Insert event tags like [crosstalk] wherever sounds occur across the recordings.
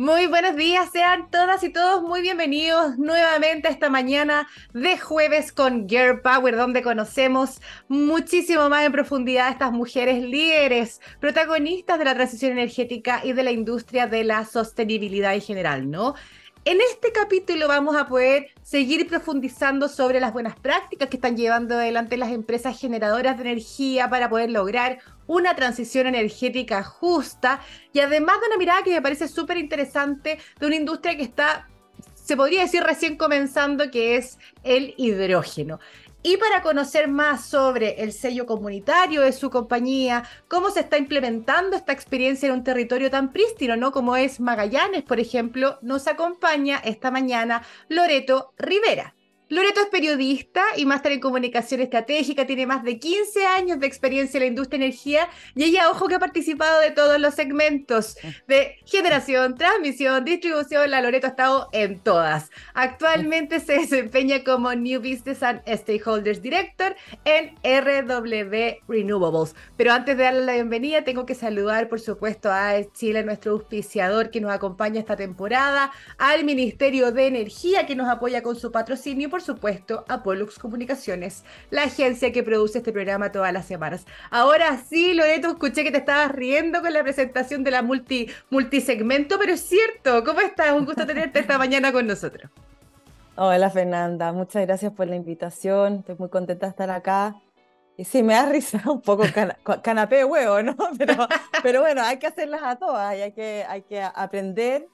Muy buenos días, sean todas y todos muy bienvenidos nuevamente a esta mañana de jueves con Girl Power, donde conocemos muchísimo más en profundidad a estas mujeres líderes, protagonistas de la transición energética y de la industria de la sostenibilidad en general, ¿no? En este capítulo vamos a poder seguir profundizando sobre las buenas prácticas que están llevando adelante las empresas generadoras de energía para poder lograr una transición energética justa y además de una mirada que me parece súper interesante de una industria que está, se podría decir recién comenzando, que es el hidrógeno. Y para conocer más sobre el sello comunitario de su compañía, cómo se está implementando esta experiencia en un territorio tan prístino, ¿no? Como es Magallanes, por ejemplo, nos acompaña esta mañana Loreto Rivera. Loreto es periodista y máster en comunicación estratégica, tiene más de 15 años de experiencia en la industria de energía y ella, ojo, que ha participado de todos los segmentos de generación, transmisión, distribución. La Loreto ha estado en todas. Actualmente se desempeña como New Business and Stakeholders Director en RW Renewables. Pero antes de darle la bienvenida, tengo que saludar, por supuesto, a Chile, nuestro auspiciador que nos acompaña esta temporada, al Ministerio de Energía que nos apoya con su patrocinio por supuesto, a Pollux Comunicaciones, la agencia que produce este programa todas las semanas. Ahora sí, Loreto, escuché que te estabas riendo con la presentación de la multi, multisegmento, pero es cierto. ¿Cómo estás? Un gusto tenerte esta [laughs] mañana con nosotros. Hola Fernanda, muchas gracias por la invitación. Estoy muy contenta de estar acá. Y sí, me da risa [laughs] un poco canapé de huevo, ¿no? [laughs] Pero, pero bueno, hay que hacerlas a todas y hay que, hay que aprender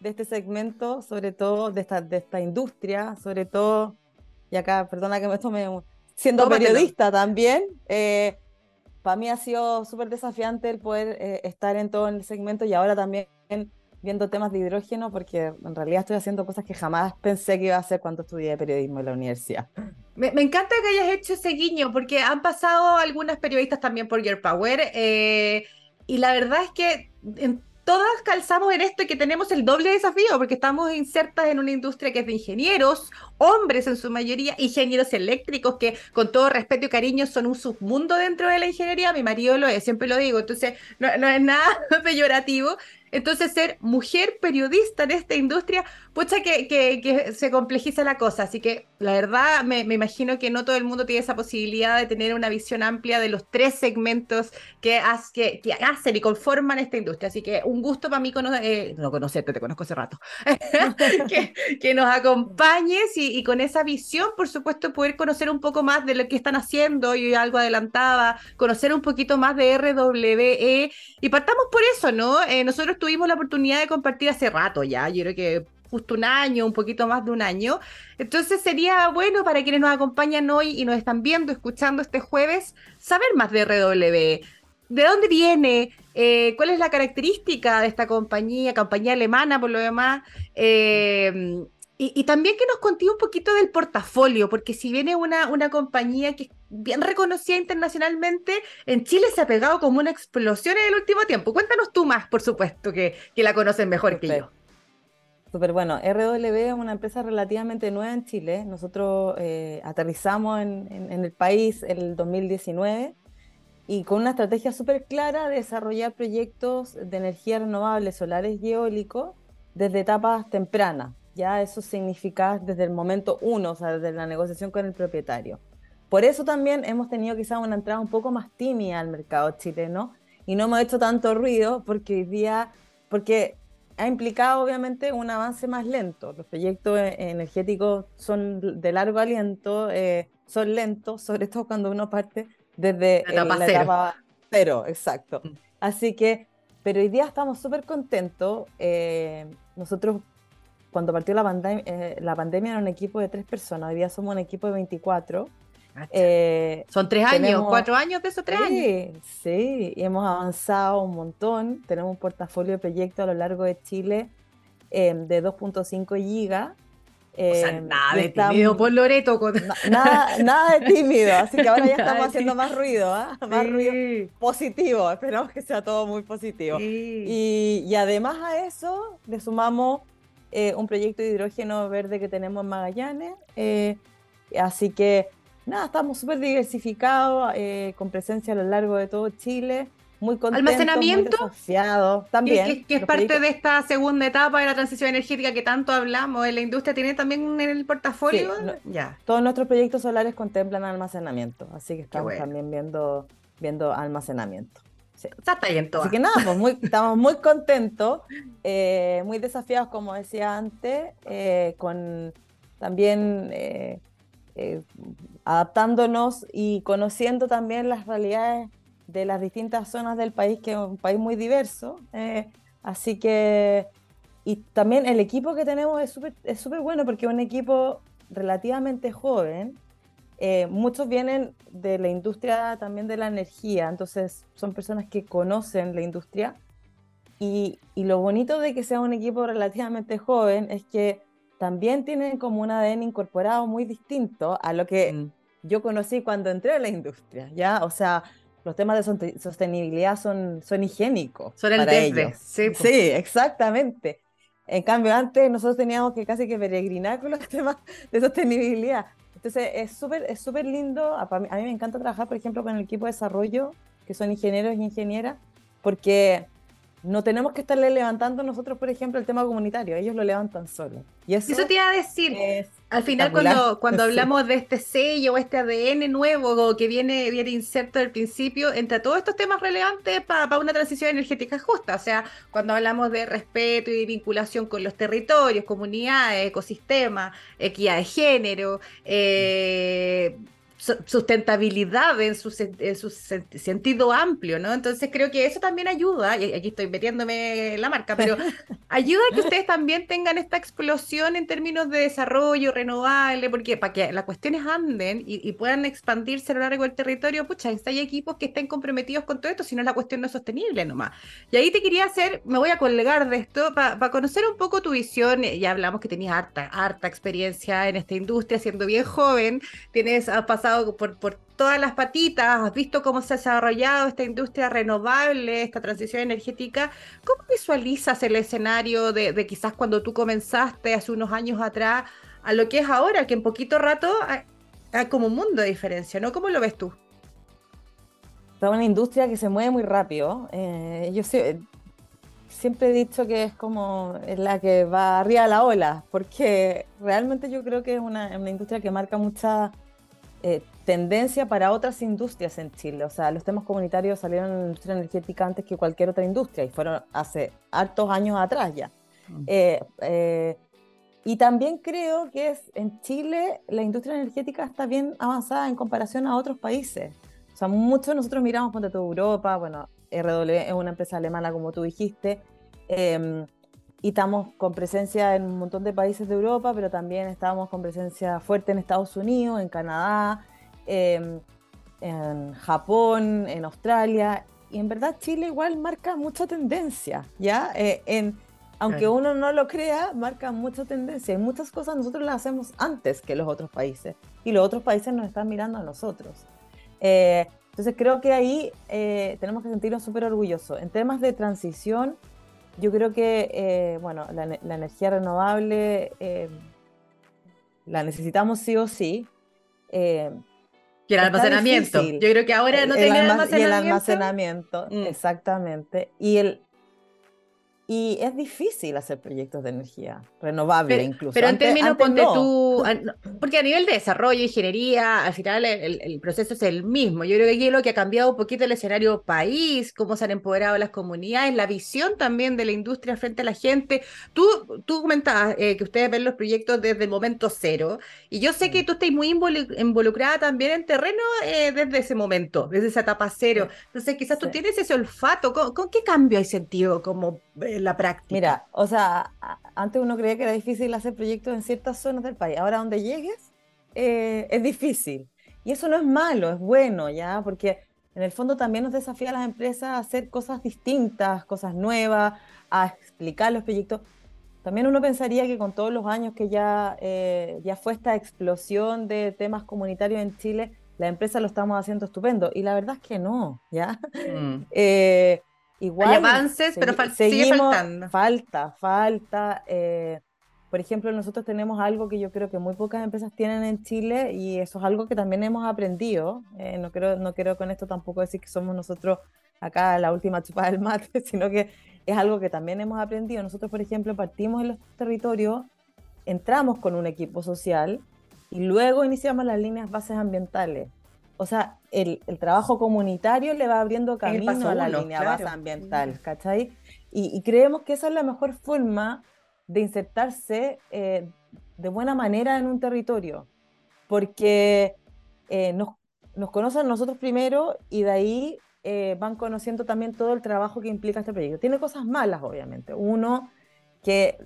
de este segmento, sobre todo de esta, de esta industria, sobre todo, y acá, perdona que me tome, siendo periodista también, eh, para mí ha sido súper desafiante el poder eh, estar en todo el segmento y ahora también viendo temas de hidrógeno, porque en realidad estoy haciendo cosas que jamás pensé que iba a hacer cuando estudié periodismo en la universidad. Me, encanta que hayas hecho ese guiño, porque han pasado algunas periodistas también por Your Power, eh, y la verdad es que en todas calzamos en esto y que tenemos el doble desafío, porque estamos insertas en una industria que es de ingenieros, hombres en su mayoría, ingenieros eléctricos, que con todo respeto y cariño son un submundo dentro de la ingeniería. Mi marido lo es, siempre lo digo, entonces no, no es nada [laughs] peyorativo. Entonces, ser mujer periodista en esta industria, pucha que, que, se complejiza la cosa. Así que la verdad me, imagino que no todo el mundo tiene esa posibilidad de tener una visión amplia de los tres segmentos que, que, que hacen y conforman esta industria. Así que un gusto para mí eh, no conocerte, te conozco hace rato, [laughs] que, nos acompañes y, con esa visión, por supuesto, poder conocer un poco más de lo que están haciendo. y algo adelantaba, conocer un poquito más de RWE y partamos por eso, ¿no? Eh, nosotros tuvimos la oportunidad de compartir hace rato ya, yo creo que justo un año, un poquito más de un año. Entonces sería bueno para quienes nos acompañan hoy y nos están viendo, escuchando este jueves, saber más de RW. ¿De dónde viene? Eh, ¿Cuál es la característica de esta compañía, compañía alemana por lo demás? Eh, y, también que nos conté un poquito del portafolio, porque si viene una, una compañía que es bien reconocida internacionalmente, en Chile se ha pegado como una explosión en el último tiempo. Cuéntanos tú más, por supuesto, que, que la conocen mejor que yo. Súper bueno. RW es una empresa relativamente nueva en Chile. Nosotros eh, aterrizamos en, en, el país el 2019 y con una estrategia súper clara de desarrollar proyectos de energía renovable, solares y eólicos desde etapas tempranas ya eso significa desde el momento uno, o sea, desde la negociación con el propietario. Por eso también hemos tenido quizás una entrada un poco más tímida al mercado chileno y no hemos hecho tanto ruido porque hoy día, porque ha implicado obviamente un avance más lento. Los proyectos e-, energéticos son de largo aliento, eh, son lentos, [laughs] sobre todo cuando uno parte desde la etapa, cero. etapa cero. Exacto. Mm. Así que, pero hoy día estamos súper contentos. Eh, nosotros cuando partió la, pandemia, eh, la pandemia era un equipo de tres personas, hoy día somos un equipo de 24. Eh, Son tres años, cuatro años de esos tres años. Sí, y hemos avanzado un montón. Tenemos un portafolio de proyectos a lo largo de Chile em, de 2.5 gigas. o sea, em, nada de tímido por Loreto. nada, nada de tímido, así que ahora ya [laughs] estamos haciendo más ruido, ¿ah? más ruido positivo. Esperamos que sea todo muy positivo. Y, y, además a eso le sumamos eh, un proyecto de hidrógeno verde que tenemos en Magallanes. Eh, así que, nada, estamos súper diversificados, eh, con presencia a lo largo de todo Chile. muy contentos, almacenamiento muy también. Que, es parte de esta segunda etapa de la transición energética que tanto hablamos. ¿En la industria tiene también en el portafolio? ya. Todos nuestros proyectos solares contemplan almacenamiento, así que estamos también viendo, viendo almacenamiento. está en todo. Así que nada, pues muy, estamos muy contentos, eh, muy desafiados, como decía antes, eh, con también eh, adaptándonos y conociendo también las realidades de las distintas zonas del país, que es un país muy diverso. Eh, así que, y también el equipo que tenemos es súper es super bueno porque es un equipo relativamente joven. Eh, muchos vienen de la industria también de la energía, entonces son personas que conocen la industria. Y, y lo bonito de que sea un equipo relativamente joven es que también tienen como un ADN incorporado muy distinto a lo que mm. yo conocí cuando entré a la industria, ¿ya? O sea, los temas de sostenibilidad son, son higiénicos. Son el desde, sí, sí, exactamente. En cambio, antes nosotros teníamos que casi que peregrinar con los [laughs] temas de sostenibilidad. Entonces, es súper es súper lindo. A mí, a mí me encanta trabajar, por ejemplo, con el equipo de desarrollo, que son ingenieros y ingenieras, porque no tenemos que estarle levantando nosotros, por ejemplo, el tema comunitario, ellos lo levantan solos. Y eso, te iba a decir, al final cuando, [laughs] cuando hablamos de este sello o este ADN nuevo que viene, viene inserto al principio, entre todos estos temas relevantes para una transición energética justa, o sea, cuando hablamos de respeto y vinculación con los territorios, comunidades, ecosistemas, equidad de género, eh, sustentabilidad en su, sentido amplio, ¿no? Entonces creo que eso también ayuda, y aquí estoy metiéndome la marca, pero [laughs] ayuda a que ustedes también tengan esta explosión en términos de desarrollo renovable, porque para que las cuestiones anden y, puedan expandirse a lo largo del territorio, pucha, hay equipos que estén comprometidos con todo esto, si no la cuestión no es sostenible nomás. Y ahí te quería hacer, me voy a colgar de esto, para conocer un poco tu visión, ya hablamos que tenías harta, harta experiencia en esta industria, siendo bien joven, tienes, has pasado por, todas las patitas, has visto cómo se ha desarrollado esta industria renovable, esta transición energética. ¿Cómo visualizas el escenario de, quizás cuando tú comenzaste hace unos años atrás a lo que es ahora, que en poquito rato hay, como un mundo de diferencia, ¿no? ¿Cómo lo ves tú? Es una industria que se mueve muy rápido. Eh, yo siempre he dicho que es como la que va arriba de la ola, porque realmente yo creo que es una, una industria que marca mucha eh, tendencia para otras industrias en Chile. O sea, los temas comunitarios salieron en la industria energética antes que cualquier otra industria y fueron hace hartos años atrás ya. Mm. Eh, eh, y también creo que es, en Chile la industria energética está bien avanzada en comparación a otros países. O sea, muchos nosotros miramos por toda Europa, bueno, RW es una empresa alemana como tú dijiste, em, y estamos con presencia en un montón de países de Europa, pero también estamos con presencia fuerte en Estados Unidos, en Canadá, em, en Japón, en Australia. Y en verdad Chile igual marca mucha tendencia, ¿ya? Eh, en, aunque uno no lo crea, marca mucha tendencia. Y muchas cosas nosotros las hacemos antes que los otros países. Y los otros países nos están mirando a nosotros. Eh, entonces creo que ahí eh, tenemos que sentirnos súper orgullosos. En temas de transición, yo creo que, eh, bueno, la, energía renovable eh, la necesitamos sí o sí. Eh, y el almacenamiento. Yo creo que ahora no el almacenamiento. Y el almacenamiento, mm. exactamente. Y el, y es difícil hacer proyectos de energía renovable incluso. Pero en términos, ponte tú, porque a nivel de desarrollo, ingeniería, al final el, proceso es el mismo. Yo creo que aquí lo que ha cambiado un poquito el escenario país, cómo se han empoderado las comunidades, la visión también de la industria frente a la gente. Tú, tú comentabas eh, que ustedes ven los proyectos desde el momento cero, y yo sé que tú estás muy involucrada también en terreno eh, desde ese momento, desde esa etapa cero. Entonces quizás tú tienes ese olfato. ¿Con, qué cambio hay sentido como eh, la práctica. Mira, o sea, antes uno creía que era difícil hacer proyectos en ciertas zonas del país. Ahora donde llegues eh, es difícil. Y eso no es malo, es bueno, ¿ya? Porque en el fondo también nos desafía a las empresas a hacer cosas distintas, cosas nuevas, a explicar los proyectos. También uno pensaría que con todos los años que ya, eh, ya fue esta explosión de temas comunitarios en Chile, la empresa lo estamos haciendo estupendo. Y la verdad es que no, ¿ya? Mm. [laughs] Eh, Igual, Hay avances, pero sigue faltando. Falta, falta. Eh, por ejemplo, nosotros tenemos algo que yo creo que muy pocas empresas tienen en Chile y eso es algo que también hemos aprendido. Eh, no, quiero, no quiero con esto tampoco decir que somos nosotros acá la última chupada del mate, [laughs] sino que es algo que también hemos aprendido. Nosotros, por ejemplo, partimos en los territorios, entramos con un equipo social y luego iniciamos las líneas bases ambientales. O sea, el, trabajo comunitario le va abriendo camino a la línea base ambiental, ¿cachai? Y, creemos que esa es la mejor forma de insertarse eh, de buena manera en un territorio, porque eh, nos, nos conocen nosotros primero y de ahí eh, van conociendo también todo el trabajo que implica este proyecto. Tiene cosas malas, obviamente. Uno, que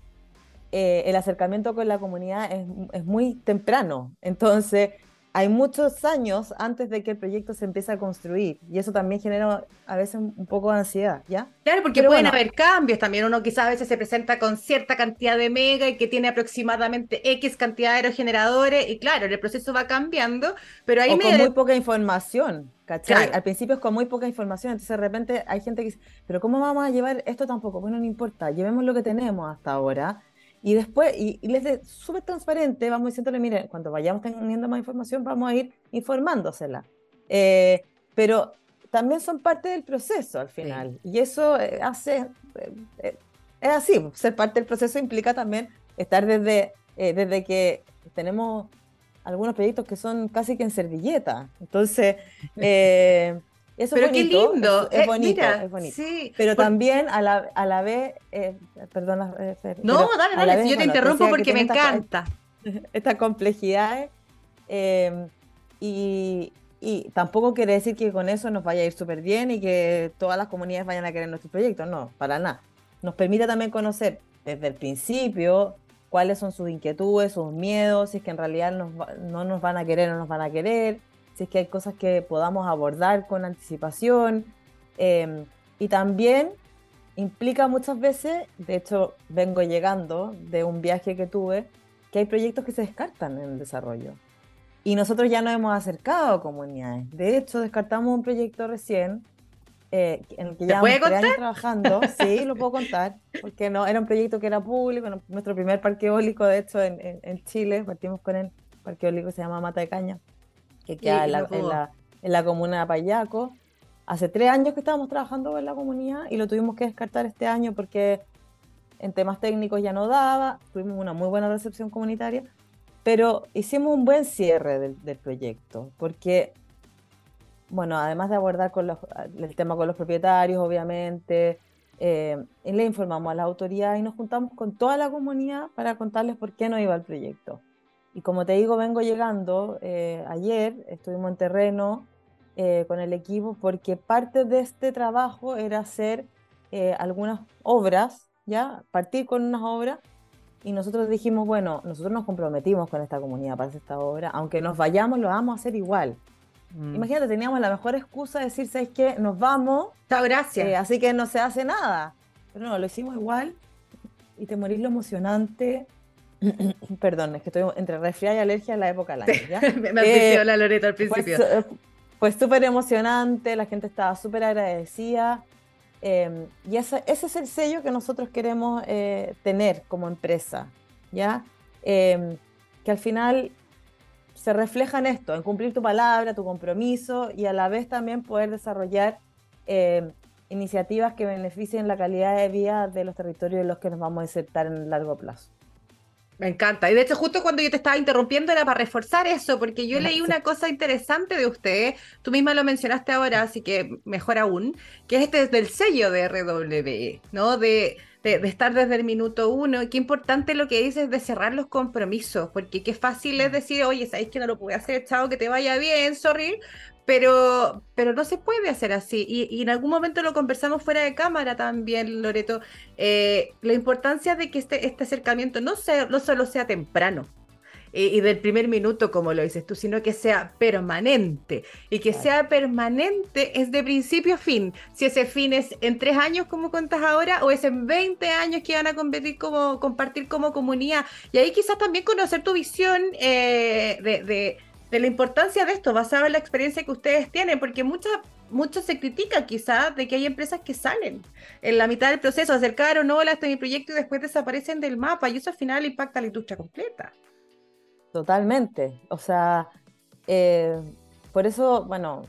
eh, el acercamiento con la comunidad es, es, muy temprano. Entonces, hay muchos años antes de que el proyecto se empiece a construir y eso también genera a veces un poco de ansiedad, ¿ya? Claro, porque pueden haber cambios también. Uno quizás a veces se presenta con cierta cantidad de mega y que tiene aproximadamente X cantidad de aerogeneradores y claro, el proceso va cambiando, pero ahí o con muy poca información, ¿cachai? Al principio es con muy poca información, entonces de repente hay gente que dice, pero ¿cómo vamos a llevar esto tampoco? Bueno, no importa, llevemos lo que tenemos hasta ahora y después, y, les de súper transparente, vamos diciéndole, miren, cuando vayamos teniendo más información, vamos a ir informándosela. Eh, pero también son parte del proceso al final. Y eso eh, hace, eh, es así, ser parte del proceso implica también estar desde, desde que tenemos algunos proyectos que son casi que en servilleta. Entonces, [laughs] Eso pero es qué lindo. Es, eh, bonito, es bonito. Sí, pero también a la, a la vez, eh, perdona, eh, No, dale, dale, yo te interrumpo porque me encanta. [laughs] Estas complejidades. Em, y, y, tampoco quiere decir que con eso nos vaya a ir súper bien y que todas las comunidades vayan a querer nuestros proyectos. No, para nada. Nos permite también conocer desde el principio cuáles son sus inquietudes, sus miedos, si es que en realidad no nos van a querer o no nos van a querer si es que hay cosas que podamos abordar con anticipación. Em, y también implica muchas veces, de hecho vengo llegando de un viaje que tuve, que hay proyectos que se descartan en el desarrollo. Y nosotros ya nos hemos acercado a comunidades. De hecho, descartamos un proyecto recién eh, en el que ya años trabajando. Sí, [laughs] lo puedo contar, porque no era un proyecto que era público, nuestro primer parque eólico, de hecho, en, en, Chile, partimos con el parque eólico se llama Mata de Caña que queda en, la, comuna de Payaco. Hace tres años que estábamos trabajando en la comunidad y lo tuvimos que descartar este año porque en temas técnicos ya no daba, tuvimos una muy buena recepción comunitaria, pero hicimos un buen cierre del, proyecto, porque, bueno, además de abordar con el tema con los propietarios, obviamente, eh, le informamos a la autoridad y nos juntamos con toda la comunidad para contarles por qué no iba el proyecto. Y como te digo, vengo llegando. Eh, ayer estuvimos en terreno eh, con el equipo porque parte de este trabajo era hacer eh, algunas obras, ¿ya? Partir con unas obras. Y nosotros dijimos, bueno, nosotros nos comprometimos con esta comunidad para hacer esta obra. Aunque nos vayamos, lo vamos a hacer igual. Mm. Imagínate, teníamos la mejor excusa de decir, ¿sabes qué? Nos vamos. Chao, gracias. así que no se hace nada. Pero no, lo hicimos igual. Y te morís lo emocionante [clears throat] Perdón, es que estoy entre resfriada y alergia en la época del año. ¿ya? [laughs] me eh, la Loreta al principio. Fue súper emocionante, la gente estaba súper agradecida. Em, y ese, ese, es el sello que nosotros queremos eh, tener como empresa, ¿ya? Em, que al final se refleja en esto, en cumplir tu palabra, tu compromiso y a la vez también poder desarrollar em, iniciativas que beneficien la calidad de vida de los territorios en los que nos vamos a insertar en el largo plazo. Me encanta. Y de hecho, justo cuando yo te estaba interrumpiendo era para reforzar eso, porque yo leí una cosa interesante de usted, tú misma lo mencionaste ahora, así que mejor aún, que es este del sello de RWE, ¿no? De, de, estar desde el minuto uno. Qué importante lo que dices de cerrar los compromisos, porque qué fácil es decir, oye, sabéis que no lo pude hacer, chao, que te vaya bien, sorry, pero, pero no se puede hacer así. Y, en algún momento lo conversamos fuera de cámara también, Loreto. Eh, la importancia de que este, este acercamiento no, sea, no solo sea temprano. Y, del primer minuto, como lo dices tú, sino que sea permanente. Y que sea permanente es de principio a fin. Si ese fin es en tres años, como cuentas ahora, o es en 20 años que van a competir como, compartir como comunidad. Y ahí quizás también conocer tu visión eh, de de la importancia de esto, basado en la experiencia que ustedes tienen, porque muchas mucho se critica quizás de que hay empresas que salen en la mitad del proceso, acercaron, hola, este es mi proyecto y después desaparecen del mapa y eso al final impacta la industria completa. Totalmente, o sea, eh, por eso, bueno,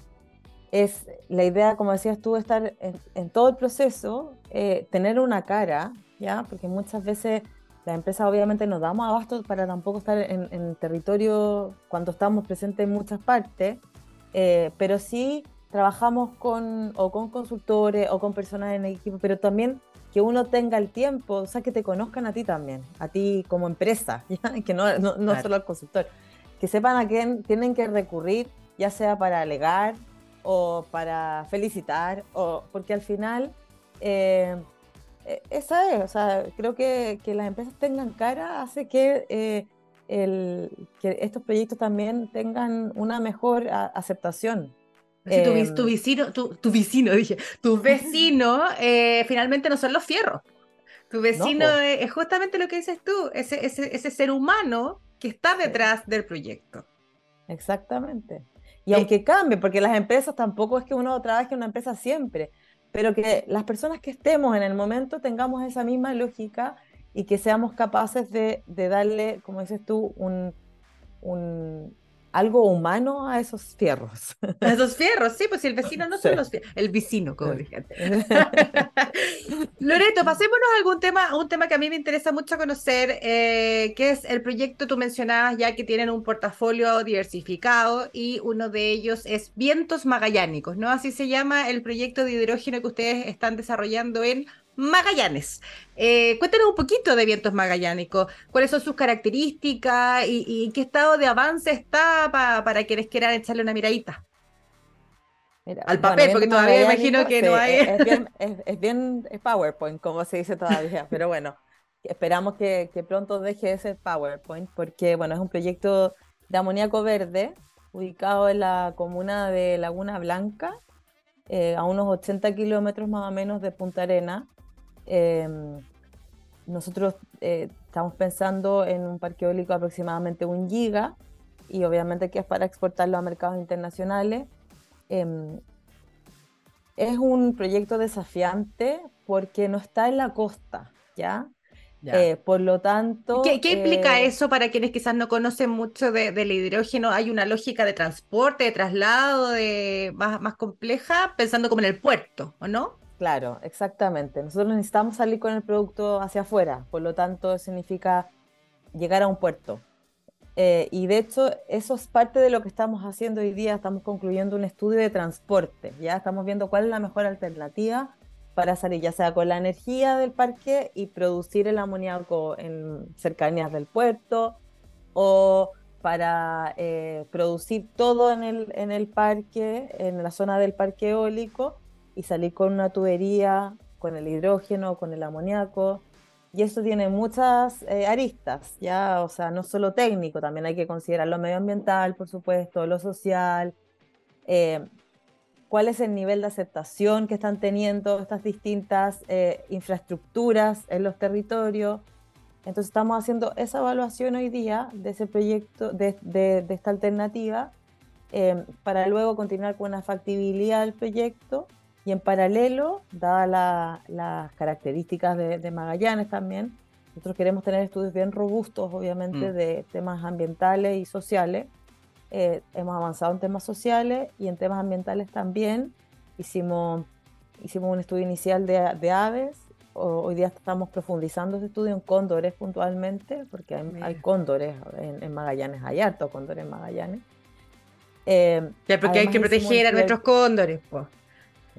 es la idea, como decías tú, estar en, todo el proceso, eh, tener una cara, ¿ya? Porque muchas veces las empresas obviamente nos damos abasto para tampoco estar en, el territorio cuando estamos presentes en muchas partes, eh, pero sí trabajamos con, o con consultores o con personas en equipo, pero también que uno tenga el tiempo, o sea, que te conozcan a ti también, a ti como empresa, [laughs] que no, no, solo al consultor, que sepan a quién tienen que recurrir, ya sea para alegar o para felicitar, o porque al final eh, esa es, o sea, creo que, que las empresas tengan cara hace que, eh, el, que estos proyectos también tengan una mejor aceptación. Sí, tu, em, tu, vecino, tu, tu, vecino, [laughs] dije, tu [laughs] vecino eh, finalmente no son los fierros. Tu vecino es, justamente lo que dices tú, ese, ese, ese ser humano que está detrás del proyecto. Exactamente. Y aunque cambie, porque las empresas tampoco es que uno trabaje en una empresa siempre, pero que las personas que estemos en el momento tengamos esa misma lógica y que seamos capaces de, darle, como dices tú, un, algo humano a esos fierros. A esos fierros, sí, pues si el [laughs] vecino no son los fierros, el vecino, como dije. [laughs] Loreto, pasémonos a algún tema, un tema que a mí me interesa mucho conocer, eh, que es el proyecto, tú mencionabas ya que tienen un portafolio diversificado y uno de ellos es Vientos Magallánicos, ¿no? Así se llama el proyecto de hidrógeno que ustedes están desarrollando en Magallanes. Eh, cuéntanos un poquito de vientos magallánicos, cuáles son sus características y, qué estado de avance está para quienes quieran echarle una miradita. Al papel, porque todavía imagino que no hay. Es bien, [laughs] es, PowerPoint, como se dice todavía, [laughs] pero bueno, esperamos que, pronto deje ese PowerPoint, porque bueno, es un proyecto de amoníaco verde ubicado en la comuna de Laguna Blanca, eh, a unos 80 kilómetros más o menos de Punta Arena. Em, nosotros eh, estamos pensando en un parque eólico aproximadamente un giga y obviamente que es para exportarlo a mercados internacionales. Em, es un proyecto desafiante porque no está en la costa, ¿ya? Eh, por lo tanto... ¿Qué, implica eh, eso para quienes quizás no conocen mucho del hidrógeno? ¿Hay una lógica de transporte, de traslado, de, más, más compleja, pensando como en el puerto, ¿o no? Claro, exactamente. Nosotros necesitamos salir con el producto hacia afuera, por lo tanto significa llegar a un puerto. Eh, y de hecho, eso es parte de lo que estamos haciendo hoy día. Estamos concluyendo un estudio de transporte. Ya estamos viendo cuál es la mejor alternativa para salir, ya sea con la energía del parque y producir el amoníaco en cercanías del puerto o para eh, producir todo en el, en el parque, en la zona del parque eólico y salir con una tubería, con el hidrógeno, con el amoníaco. Y eso tiene muchas eh, aristas, ya, o sea, no solo técnico, también hay que considerar lo medioambiental, por supuesto, lo social, eh, cuál es el nivel de aceptación que están teniendo estas distintas eh, infraestructuras en los territorios. Entonces estamos haciendo esa evaluación hoy día de ese proyecto, de, de, esta alternativa, para luego continuar con una factibilidad del proyecto y en paralelo, dadas las características de, Magallanes también, nosotros queremos tener estudios bien robustos, obviamente, mm. de temas ambientales y sociales. Eh, hemos avanzado en temas sociales y en temas ambientales también. Hicimos, hicimos un estudio inicial de, aves. hoy día estamos profundizando ese estudio en cóndores puntualmente, porque hay, cóndores en, Magallanes, hay harto cóndores en Magallanes. Eh, ya, porque hay que proteger a nuestros cóndores, pues.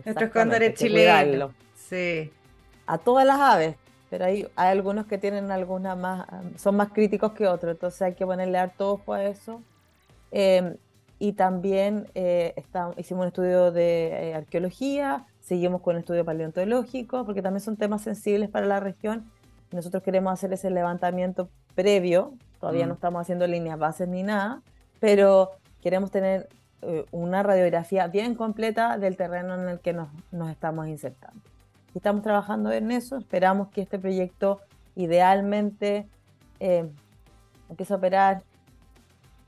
Nuestros cóndores chilenos. Sí. A todas las aves, pero hay, hay algunos que tienen algunas más, son más críticos que otros, entonces hay que ponerle harto ojo a eso. Em, y también eh, hicimos un estudio de eh, arqueología, seguimos con un estudio paleontológico, porque también son temas sensibles para la región. Nosotros queremos hacer ese levantamiento previo, todavía mm. no estamos haciendo líneas bases ni nada, pero queremos tener eh, una radiografía bien completa del terreno en el que nos, nos estamos insertando. Estamos trabajando en eso, esperamos que este proyecto idealmente eh, empiece a operar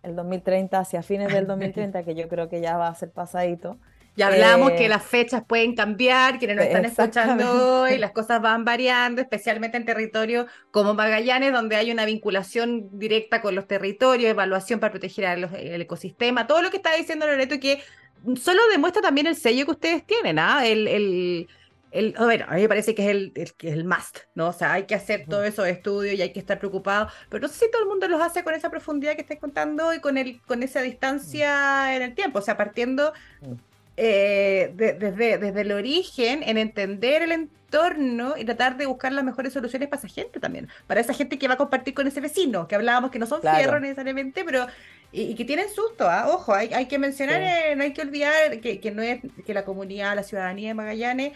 el 2030 hacia fines del 2030, que yo creo que ya va a ser pasadito, ya hablamos que eh, las fechas pueden cambiar, quienes nos están escuchando hoy, las cosas van variando, especialmente en territorios como Magallanes, donde hay una vinculación directa con los territorios, evaluación para proteger el ecosistema, todo lo que está diciendo Loreto que solo demuestra también el sello que ustedes tienen, ¿ah? El, el, el, a ver, a mí me parece que es el, el, el must, ¿no? O sea, hay que hacer todos esos estudios y hay que estar preocupado, pero no sé si todo el mundo los hace con esa profundidad que estáis contando y con, el, con esa distancia en el tiempo, o sea, partiendo eh, desde, desde el origen en entender el entorno y tratar de buscar las mejores soluciones para esa gente también, para esa gente que va a compartir con ese vecino, que hablábamos que no son fierros necesariamente, pero y, que tienen susto, ¿ah? ojo, hay, hay, que mencionar, eh, no hay que olvidar que, que, no es que la comunidad, la ciudadanía de Magallanes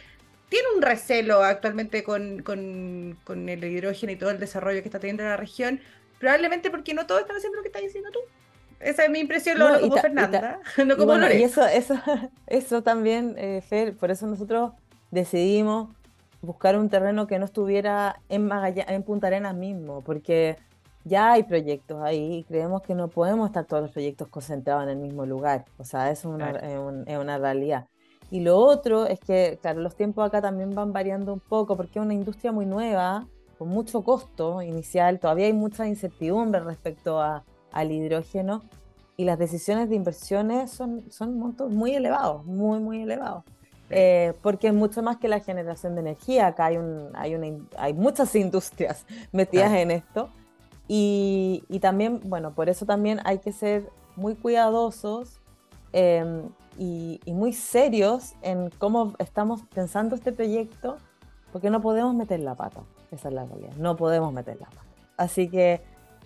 tiene un recelo actualmente con, con, con, el hidrógeno y todo el desarrollo que está teniendo la región, probablemente porque no todos están haciendo lo que estás diciendo tú. Esa es mi impresión, [laughs] no, como Fernanda, no como y, y eso, eso, [laughs] eso también, eh, Fer, por eso nosotros decidimos buscar un terreno que no estuviera en, en Punta Arenas mismo, porque ya hay proyectos ahí y creemos que no podemos estar todos los proyectos concentrados en el mismo lugar. O sea, eso es una, es una realidad. Y lo otro es que, claro, los tiempos acá también van variando un poco porque es una industria muy nueva, con mucho costo inicial, todavía hay mucha incertidumbre respecto a, al hidrógeno y las decisiones de inversiones son, son montos muy elevados, muy, muy elevados. Eh, porque es mucho más que la generación de energía. Acá hay, un, hay, una, hay muchas [laughs] industrias metidas en esto y, también, bueno, por eso también hay que ser muy cuidadosos em, y, muy serios en cómo estamos pensando este proyecto, porque no podemos meter la pata, esa es la realidad, no podemos meter la pata. Así que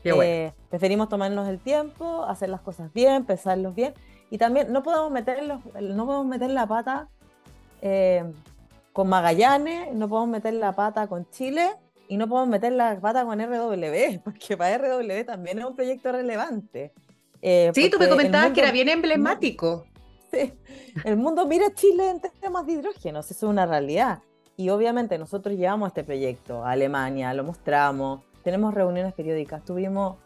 eh, preferimos tomarnos el tiempo, hacer las cosas bien, pensarlos bien, y también no podemos meter, no podemos meter la pata eh, con Magallanes, no podemos meter la pata con Chile, y no podemos meter la pata con RW, [laughs] porque para RW también es un proyecto relevante. Eh, sí, tú me comentabas que era bien emblemático. [laughs] Sí, el mundo mira a Chile en temas de hidrógeno, eso es una realidad. Y obviamente nosotros llevamos este proyecto a Alemania, lo mostramos, tenemos reuniones periódicas, tuvimos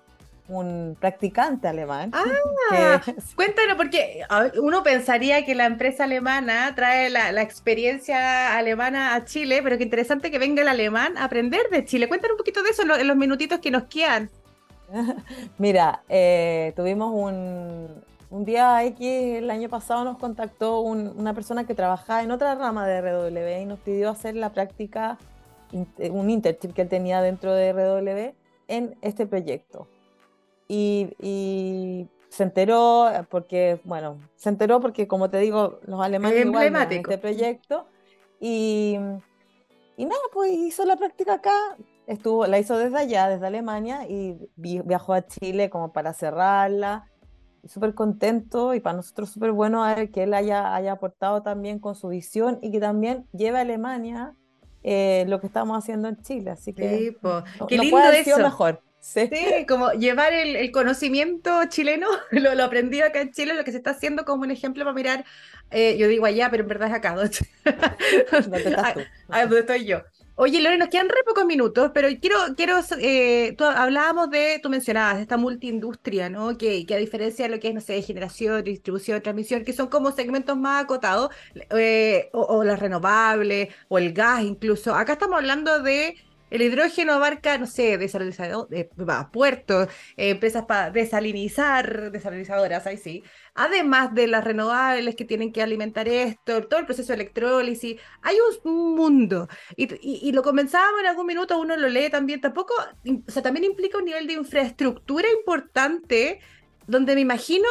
un practicante alemán. Ah, [laughs] cuéntanos, porque uno pensaría que la empresa alemana trae la, experiencia alemana a Chile, pero qué interesante que venga el alemán a aprender de Chile. Cuéntanos un poquito de eso en, los minutitos que nos quedan. [laughs] Mira, eh, tuvimos un, un, día X, el año pasado nos contactó una persona que trabajaba en otra rama de RW y nos pidió hacer la práctica, un internship que él tenía dentro de RW en este proyecto. Y, se enteró porque, bueno, se enteró porque, como te digo, los alemanes igual en este proyecto. Y, y nada, pues hizo la práctica acá, estuvo, la hizo desde allá, desde Alemania y viajó a Chile como para cerrarla. Súper contento y para nosotros súper bueno que él haya, haya aportado también con su visión y que también lleve a Alemania eh, lo que estamos haciendo en Chile. Así que qué lindo eso. mejor. Sí. como llevar el, conocimiento chileno, [laughs] lo, lo, aprendido acá en Chile, lo que se está haciendo como un ejemplo para mirar, eh, yo digo allá, pero en verdad es acá, [laughs] donde, ah, estoy yo. Oye, Lore, nos quedan re pocos minutos, pero quiero, quiero eh, hablábamos de, tú mencionabas, esta multiindustria, ¿no? Que, que, a diferencia de lo que es, no sé, generación, distribución, transmisión, que son como segmentos más acotados, eh, o, o las renovables, o el gas incluso, acá estamos hablando de el hidrógeno abarca, no sé, eh, puertos, eh, empresas para desalinizar, desalinizadoras, ahí sí. Además de las renovables que tienen que alimentar esto, todo el proceso de electrólisis, hay un mundo. Y, lo comenzábamos en algún minuto, uno lo lee también, tampoco, o sea, también implica un nivel de infraestructura importante, donde me imagino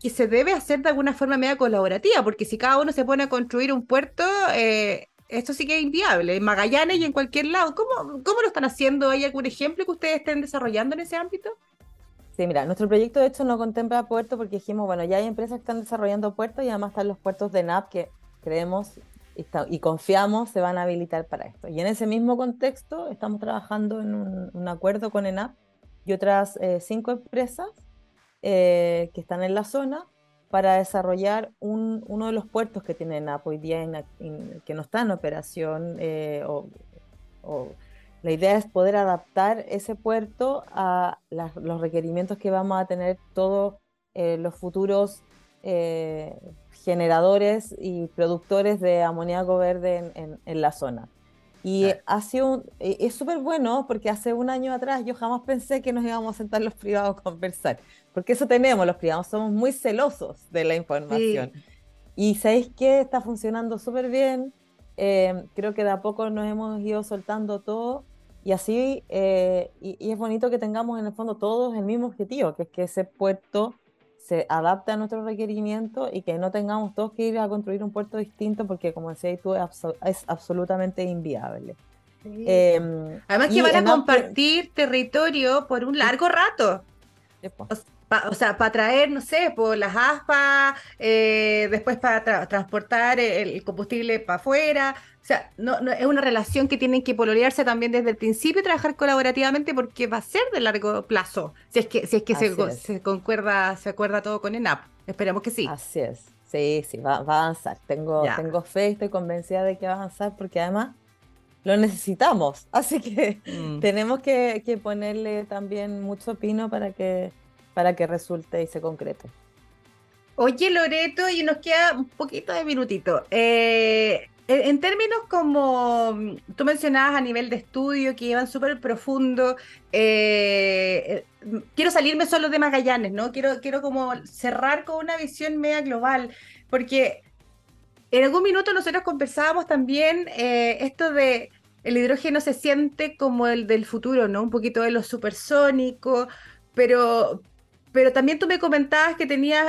que se debe hacer de alguna forma media colaborativa, porque si cada uno se pone a construir un puerto, eh, esto sí que es inviable, en Magallanes y en cualquier lado. ¿Cómo, ¿Cómo lo están haciendo? ¿Hay algún ejemplo que ustedes estén desarrollando en ese ámbito? Sí, mira, nuestro proyecto de hecho no contempla puertos porque dijimos, bueno, ya hay empresas que están desarrollando puertos y además están los puertos de NAP que creemos y, confiamos se van a habilitar para esto. Y en ese mismo contexto estamos trabajando en un, acuerdo con ENAP y otras eh, cinco empresas eh, que están en la zona para desarrollar uno de los puertos que tiene NAP hoy día que no está en operación. Eh, o, la idea es poder adaptar ese puerto a los requerimientos que vamos a tener todos eh, los futuros eh, generadores y productores de amoníaco verde en, la zona. Y un, es súper bueno porque hace un año atrás yo jamás pensé que nos íbamos a sentar los privados a conversar porque eso tenemos los privados, somos muy celosos de la información. Y sabéis que está funcionando súper bien. Eh, creo que de a poco nos hemos ido soltando todo y así, eh, y, es bonito que tengamos en el fondo todos el mismo objetivo, que es que ese puerto se adapte a nuestros requerimientos y que no tengamos todos que ir a construir un puerto distinto porque, como decías tú, es, absolutamente inviable. Em, Además que van a compartir territorio por un largo rato. O, sea, para traer, no sé, por las aspas, eh, después para transportar el, combustible para afuera. O sea, no, es una relación que tienen que pololearse también desde el principio y trabajar colaborativamente porque va a ser de largo plazo, si es que, si es que se, concuerda, se acuerda todo con ENAP. Esperemos que sí. Así es. Sí, sí, va, a avanzar. Tengo, tengo fe, estoy convencida de que va a avanzar porque además lo necesitamos. [laughs] Así que mm. tenemos que, que, ponerle también mucho pino para que, para que resulte y se concrete. Oye, Loreto, y nos queda un poquito de minutito. Eh, en términos como mm, tú mencionabas a nivel de estudio que iban súper profundo, eh, eh, quiero salirme solo de Magallanes, ¿no? Quiero, quiero como cerrar con una visión media global, porque en algún minuto nosotros conversábamos también esto de el hidrógeno se siente como el del futuro, ¿no? Un poquito de lo supersónico, pero, pero también tú me comentabas que tenías,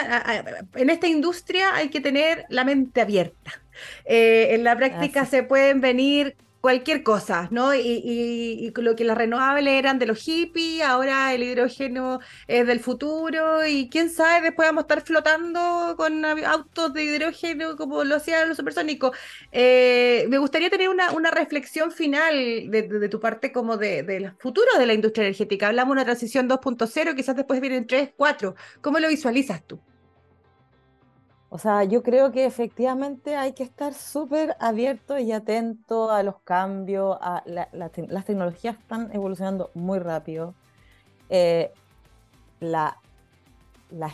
en esta industria hay que tener la mente abierta. Eh, en la práctica se pueden venir cualquier cosa, ¿no? Y, lo que las renovables eran de los hippies, ahora el hidrógeno es del futuro y quién sabe, después vamos a estar flotando con autos de hidrógeno como lo hacían los supersónicos. Eh, me gustaría tener una, reflexión final de, tu parte como de, del futuro de la industria energética. Hablamos de una transición 2.0, quizás después vienen 3, 4. ¿Cómo lo visualizas tú? O sea, yo creo que efectivamente hay que estar súper abierto y atento a los cambios, a las tecnologías están evolucionando muy rápido. Eh, la,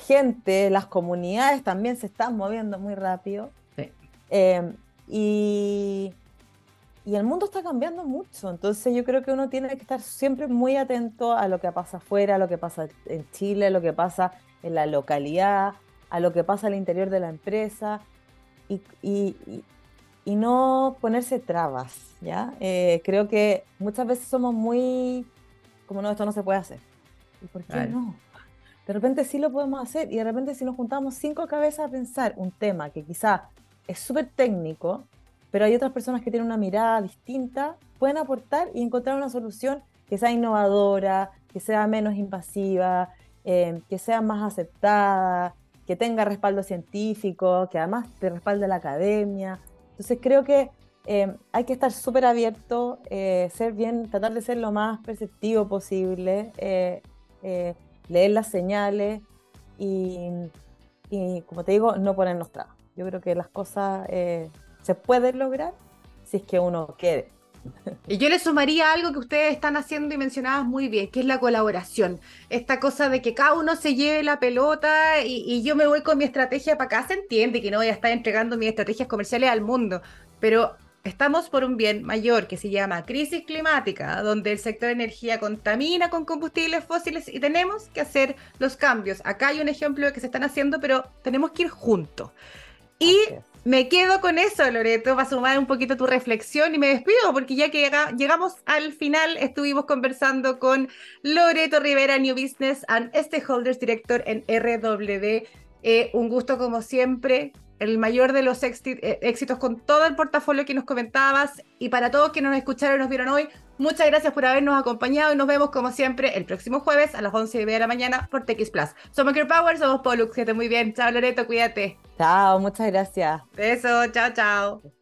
gente, las comunidades también se están moviendo muy rápido. Y, y, el mundo está cambiando mucho. Entonces yo creo que uno tiene que estar siempre muy atento a lo que pasa afuera, a lo que pasa en Chile, a lo que pasa en la localidad a lo que pasa al interior de la empresa y, no ponerse trabas, ¿ya? Eh, creo que muchas veces somos muy, como no, esto no se puede hacer. ¿Y por qué no? De repente sí lo podemos hacer y de repente si nos juntamos cinco cabezas a pensar un tema que quizá es súper técnico, pero hay otras personas que tienen una mirada distinta, pueden aportar y encontrar una solución que sea innovadora, que sea menos invasiva, eh, que sea más aceptada, que tenga respaldo científico, que además te respalde la academia. Entonces creo que eh, hay que estar súper abierto, eh, ser bien, tratar de ser lo más perceptivo posible, eh, leer las señales y, y, como te digo, no ponernos trabas. Yo creo que las cosas se pueden lograr si es que uno quiere. Y yo le sumaría algo que ustedes están haciendo y mencionabas muy bien, que es la colaboración. Esta cosa de que cada uno se lleve la pelota y, yo me voy con mi estrategia para acá. Se entiende que no voy a estar entregando mis estrategias comerciales al mundo, pero estamos por un bien mayor que se llama crisis climática, donde el sector de energía contamina con combustibles fósiles y tenemos que hacer los cambios. Acá hay un ejemplo de que se están haciendo, pero tenemos que ir juntos. Y me quedo con eso, Loreto, para sumar un poquito tu reflexión y me despido porque ya que llegamos al final, estuvimos conversando con Loreto Rivera, New Business and Stakeholders Director en RW. Eh, un gusto como siempre, el mayor de los eh, éxitos con todo el portafolio que nos comentabas y para todos que nos escucharon y nos vieron hoy, muchas gracias por habernos acompañado y nos vemos como siempre el próximo jueves a las 11 de la mañana por TX Plus. Somos Care Power, somos Pollux, que esté muy bien. Chao Loreto, cuídate. Chao, muchas gracias. Beso, chao, chao.